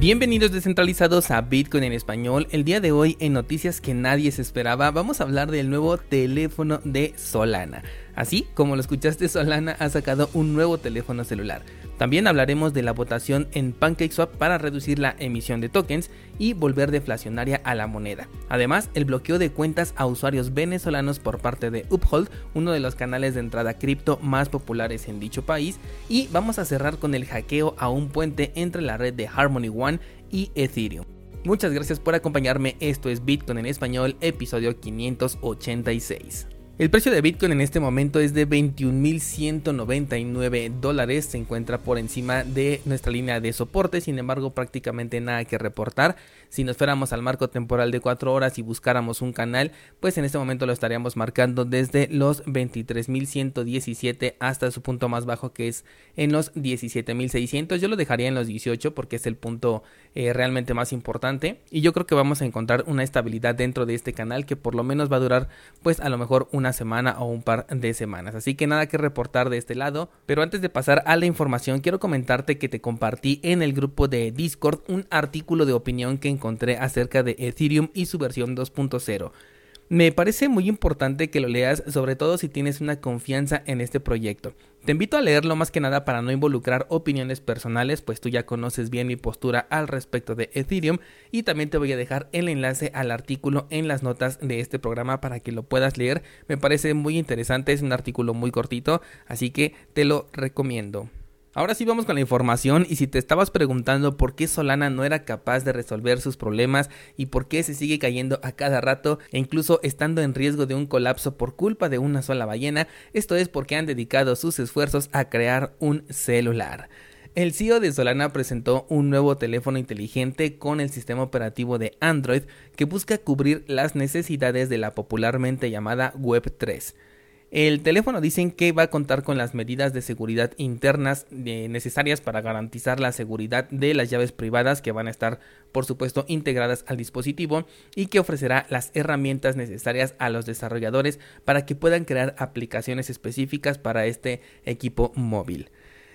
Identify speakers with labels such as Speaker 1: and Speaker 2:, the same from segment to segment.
Speaker 1: Bienvenidos descentralizados a Bitcoin en español. El día de hoy en noticias que nadie se esperaba vamos a hablar del nuevo teléfono de Solana. Así como lo escuchaste, Solana ha sacado un nuevo teléfono celular. También hablaremos de la votación en PancakeSwap para reducir la emisión de tokens y volver deflacionaria a la moneda. Además, el bloqueo de cuentas a usuarios venezolanos por parte de Uphold, uno de los canales de entrada cripto más populares en dicho país. Y vamos a cerrar con el hackeo a un puente entre la red de Harmony One y Ethereum. Muchas gracias por acompañarme, esto es Bitcoin en español, episodio 586. El precio de Bitcoin en este momento es de 21.199 dólares, se encuentra por encima de nuestra línea de soporte, sin embargo prácticamente nada que reportar. Si nos fuéramos al marco temporal de 4 horas y buscáramos un canal, pues en este momento lo estaríamos marcando desde los 23.117 hasta su punto más bajo que es en los 17.600. Yo lo dejaría en los 18 porque es el punto eh, realmente más importante y yo creo que vamos a encontrar una estabilidad dentro de este canal que por lo menos va a durar pues a lo mejor una semana o un par de semanas. Así que nada que reportar de este lado. Pero antes de pasar a la información, quiero comentarte que te compartí en el grupo de Discord un artículo de opinión que encontré acerca de Ethereum y su versión 2.0. Me parece muy importante que lo leas, sobre todo si tienes una confianza en este proyecto. Te invito a leerlo más que nada para no involucrar opiniones personales, pues tú ya conoces bien mi postura al respecto de Ethereum y también te voy a dejar el enlace al artículo en las notas de este programa para que lo puedas leer. Me parece muy interesante, es un artículo muy cortito, así que te lo recomiendo. Ahora sí vamos con la información y si te estabas preguntando por qué Solana no era capaz de resolver sus problemas y por qué se sigue cayendo a cada rato e incluso estando en riesgo de un colapso por culpa de una sola ballena, esto es porque han dedicado sus esfuerzos a crear un celular. El CEO de Solana presentó un nuevo teléfono inteligente con el sistema operativo de Android que busca cubrir las necesidades de la popularmente llamada Web 3. El teléfono dicen que va a contar con las medidas de seguridad internas eh, necesarias para garantizar la seguridad de las llaves privadas que van a estar por supuesto integradas al dispositivo y que ofrecerá las herramientas necesarias a los desarrolladores para que puedan crear aplicaciones específicas para este equipo móvil.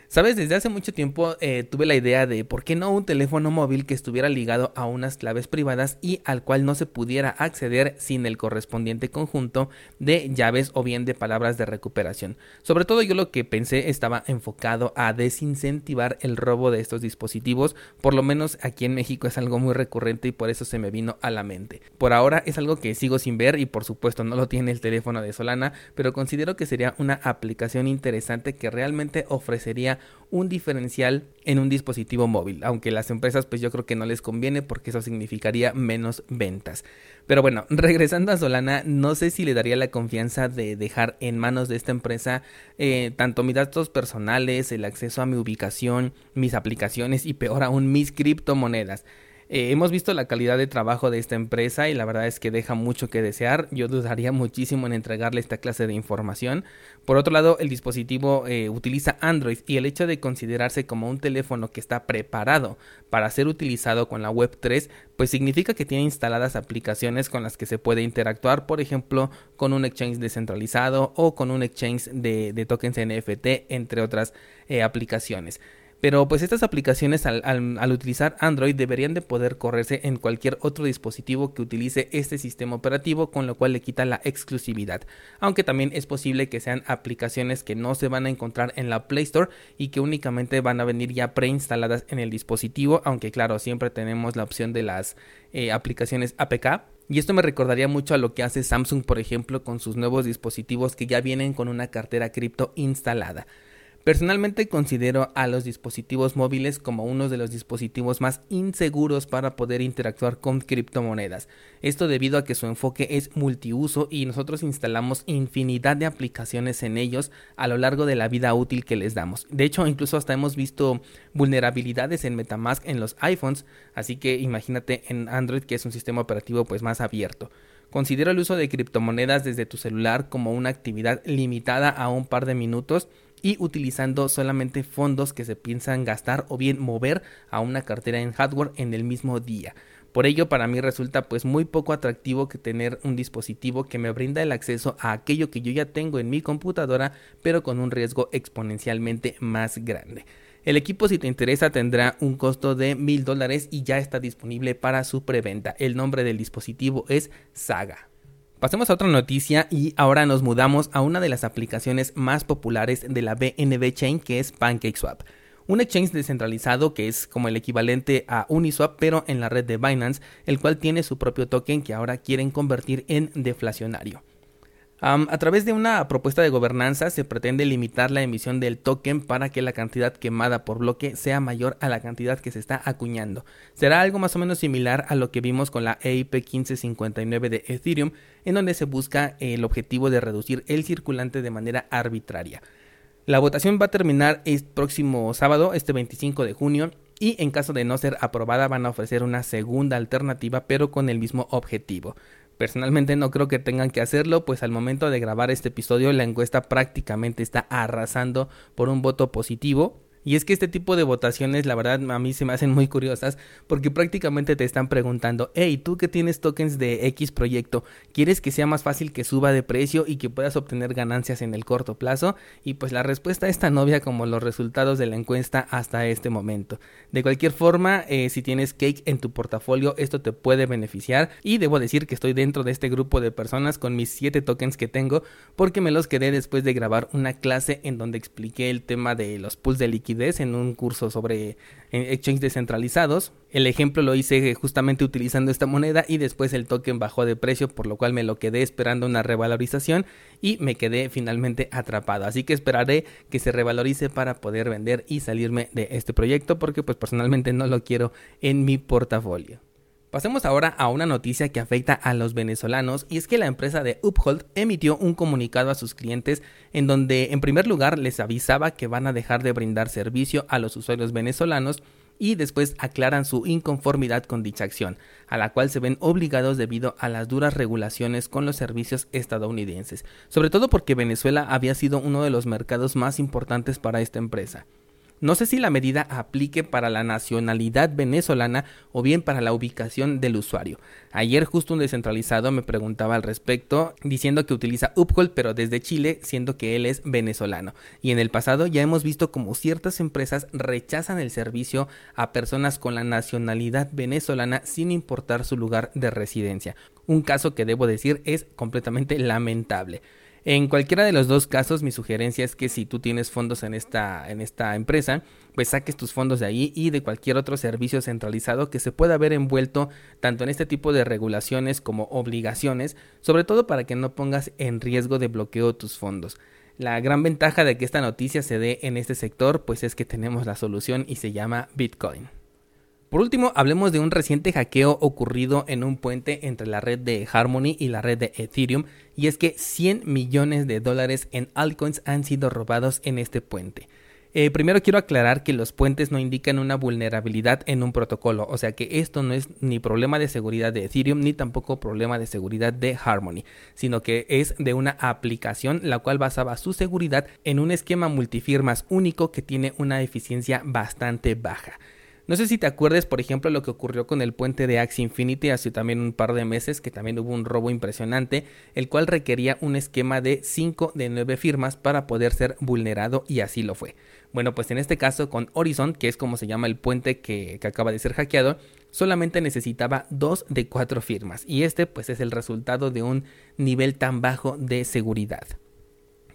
Speaker 1: Sabes, desde hace mucho tiempo eh, tuve la idea de por qué no un teléfono móvil que estuviera ligado a unas claves privadas y al cual no se pudiera acceder sin el correspondiente conjunto de llaves o bien de palabras de recuperación. Sobre todo yo lo que pensé estaba enfocado a desincentivar el robo de estos dispositivos, por lo menos aquí en México es algo muy recurrente y por eso se me vino a la mente. Por ahora es algo que sigo sin ver y por supuesto no lo tiene el teléfono de Solana, pero considero que sería una aplicación interesante que realmente ofrecería un diferencial en un dispositivo móvil, aunque las empresas pues yo creo que no les conviene porque eso significaría menos ventas. Pero bueno, regresando a Solana, no sé si le daría la confianza de dejar en manos de esta empresa eh, tanto mis datos personales, el acceso a mi ubicación, mis aplicaciones y peor aún mis criptomonedas. Eh, hemos visto la calidad de trabajo de esta empresa y la verdad es que deja mucho que desear. Yo dudaría muchísimo en entregarle esta clase de información. Por otro lado, el dispositivo eh, utiliza Android y el hecho de considerarse como un teléfono que está preparado para ser utilizado con la Web 3, pues significa que tiene instaladas aplicaciones con las que se puede interactuar, por ejemplo, con un exchange descentralizado o con un exchange de, tokens NFT, entre otras eh, aplicaciones. Pero pues estas aplicaciones al, utilizar Android deberían de poder correrse en cualquier otro dispositivo que utilice este sistema operativo, con lo cual le quita la exclusividad. Aunque también es posible que sean aplicaciones que no se van a encontrar en la Play Store y que únicamente van a venir ya preinstaladas en el dispositivo, aunque claro, siempre tenemos la opción de las eh, aplicaciones APK. Y esto me recordaría mucho a lo que hace Samsung, por ejemplo, con sus nuevos dispositivos que ya vienen con una cartera cripto instalada. Personalmente considero a los dispositivos móviles como uno de los dispositivos más inseguros para poder interactuar con criptomonedas. Esto debido a que su enfoque es multiuso y nosotros instalamos infinidad de aplicaciones en ellos a lo largo de la vida útil que les damos. De hecho, incluso hasta hemos visto vulnerabilidades en MetaMask en los iPhones, así que imagínate en Android que es un sistema operativo pues más abierto. Considero el uso de criptomonedas desde tu celular como una actividad limitada a un par de minutos y utilizando solamente fondos que se piensan gastar o bien mover a una cartera en hardware en el mismo día. Por ello, para mí resulta pues muy poco atractivo que tener un dispositivo que me brinda el acceso a aquello que yo ya tengo en mi computadora, pero con un riesgo exponencialmente más grande. El equipo si te interesa tendrá un costo de mil dólares y ya está disponible para su preventa. El nombre del dispositivo es Saga. Pasemos a otra noticia y ahora nos mudamos a una de las aplicaciones más populares de la BNB Chain que es PancakeSwap. Un exchange descentralizado que es como el equivalente a Uniswap pero en la red de Binance, el cual tiene su propio token que ahora quieren convertir en deflacionario a través de una propuesta de gobernanza se pretende limitar la emisión del token para que la cantidad quemada por bloque sea mayor a la cantidad que se está acuñando. Será algo más o menos similar a lo que vimos con la EIP 1559 de Ethereum, en donde se busca el objetivo de reducir el circulante de manera arbitraria. La votación va a terminar el próximo sábado, este 25 de junio, y en caso de no ser aprobada van a ofrecer una segunda alternativa pero con el mismo objetivo. Personalmente no creo que tengan que hacerlo, pues al momento de grabar este episodio la encuesta prácticamente está arrasando por un voto positivo y es que este tipo de votaciones, la verdad, a mí se me hacen muy curiosas porque prácticamente te están preguntando, hey, tú que tienes tokens de X proyecto, ¿quieres que sea más fácil que suba de precio y que puedas obtener ganancias en el corto plazo? Y pues la respuesta es tan obvia como los resultados de la encuesta hasta este momento. De cualquier forma, eh, si tienes Cake en tu portafolio, esto te puede beneficiar y debo decir que estoy dentro de este grupo de personas con mis 7 tokens que tengo porque me los quedé después de grabar una clase en donde expliqué el tema de los pools de liquidez en un curso sobre exchanges descentralizados. El ejemplo lo hice justamente utilizando esta moneda y después el token bajó de precio, por lo cual me lo quedé esperando una revalorización y me quedé finalmente atrapado. Así que esperaré que se revalorice para poder vender y salirme de este proyecto porque pues personalmente no lo quiero en mi portafolio. Pasemos ahora a una noticia que afecta a los venezolanos y es que la empresa de Uphold emitió un comunicado a sus clientes en donde en primer lugar les avisaba que van a dejar de brindar servicio a los usuarios venezolanos y después aclaran su inconformidad con dicha acción, a la cual se ven obligados debido a las duras regulaciones con los servicios estadounidenses, sobre todo porque Venezuela había sido uno de los mercados más importantes para esta empresa. No sé si la medida aplique para la nacionalidad venezolana o bien para la ubicación del usuario. Ayer justo un descentralizado me preguntaba al respecto diciendo que utiliza Uphold pero desde Chile siendo que él es venezolano. Y en el pasado ya hemos visto como ciertas empresas rechazan el servicio a personas con la nacionalidad venezolana sin importar su lugar de residencia. Un caso que debo decir es completamente lamentable. En cualquiera de los dos casos, mi sugerencia es que si tú tienes fondos en esta, en esta empresa, pues saques tus fondos de ahí y de cualquier otro servicio centralizado que se pueda ver envuelto tanto en este tipo de regulaciones como obligaciones, sobre todo para que no pongas en riesgo de bloqueo tus fondos. La gran ventaja de que esta noticia se dé en este sector, pues es que tenemos la solución y se llama Bitcoin. Por último, hablemos de un reciente hackeo ocurrido en un puente entre la red de Harmony y la red de Ethereum, y es que 100 millones de dólares en altcoins han sido robados en este puente. Eh, primero quiero aclarar que los puentes no indican una vulnerabilidad en un protocolo, o sea que esto no es ni problema de seguridad de Ethereum ni tampoco problema de seguridad de Harmony, sino que es de una aplicación la cual basaba su seguridad en un esquema multifirmas único que tiene una eficiencia bastante baja. No sé si te acuerdes, por ejemplo, lo que ocurrió con el puente de Axie Infinity hace también un par de meses, que también hubo un robo impresionante, el cual requería un esquema de 5 de 9 firmas para poder ser vulnerado y así lo fue. Bueno, pues en este caso con Horizon, que es como se llama el puente que, que acaba de ser hackeado, solamente necesitaba 2 de 4 firmas y este pues es el resultado de un nivel tan bajo de seguridad.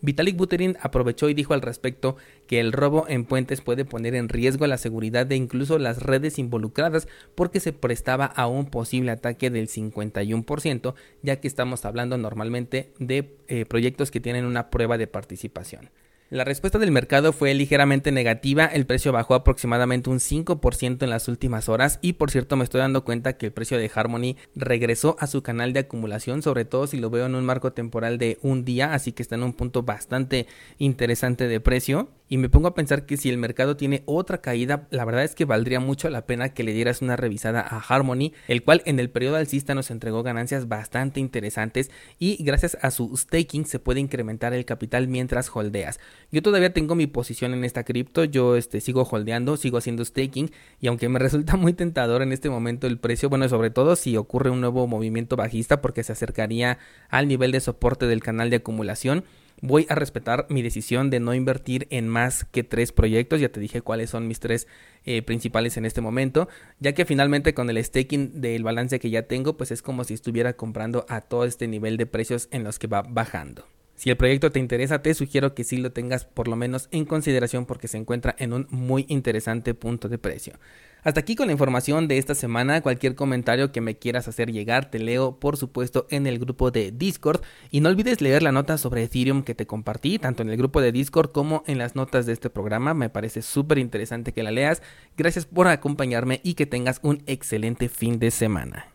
Speaker 1: Vitalik Buterin aprovechó y dijo al respecto que el robo en puentes puede poner en riesgo la seguridad de incluso las redes involucradas porque se prestaba a un posible ataque del 51%, ya que estamos hablando normalmente de eh, proyectos que tienen una prueba de participación. La respuesta del mercado fue ligeramente negativa, el precio bajó aproximadamente un 5% en las últimas horas y por cierto me estoy dando cuenta que el precio de Harmony regresó a su canal de acumulación, sobre todo si lo veo en un marco temporal de un día, así que está en un punto bastante interesante de precio y me pongo a pensar que si el mercado tiene otra caída, la verdad es que valdría mucho la pena que le dieras una revisada a Harmony, el cual en el periodo alcista nos entregó ganancias bastante interesantes y gracias a su staking se puede incrementar el capital mientras holdeas. Yo todavía tengo mi posición en esta cripto, yo este, sigo holdeando, sigo haciendo staking y aunque me resulta muy tentador en este momento el precio, bueno, sobre todo si ocurre un nuevo movimiento bajista porque se acercaría al nivel de soporte del canal de acumulación, voy a respetar mi decisión de no invertir en más que tres proyectos. Ya te dije cuáles son mis tres eh, principales en este momento, ya que finalmente con el staking del balance que ya tengo, pues es como si estuviera comprando a todo este nivel de precios en los que va bajando. Si el proyecto te interesa, te sugiero que sí lo tengas por lo menos en consideración porque se encuentra en un muy interesante punto de precio. Hasta aquí con la información de esta semana. Cualquier comentario que me quieras hacer llegar, te leo por supuesto en el grupo de Discord. Y no olvides leer la nota sobre Ethereum que te compartí, tanto en el grupo de Discord como en las notas de este programa. Me parece súper interesante que la leas. Gracias por acompañarme y que tengas un excelente fin de semana.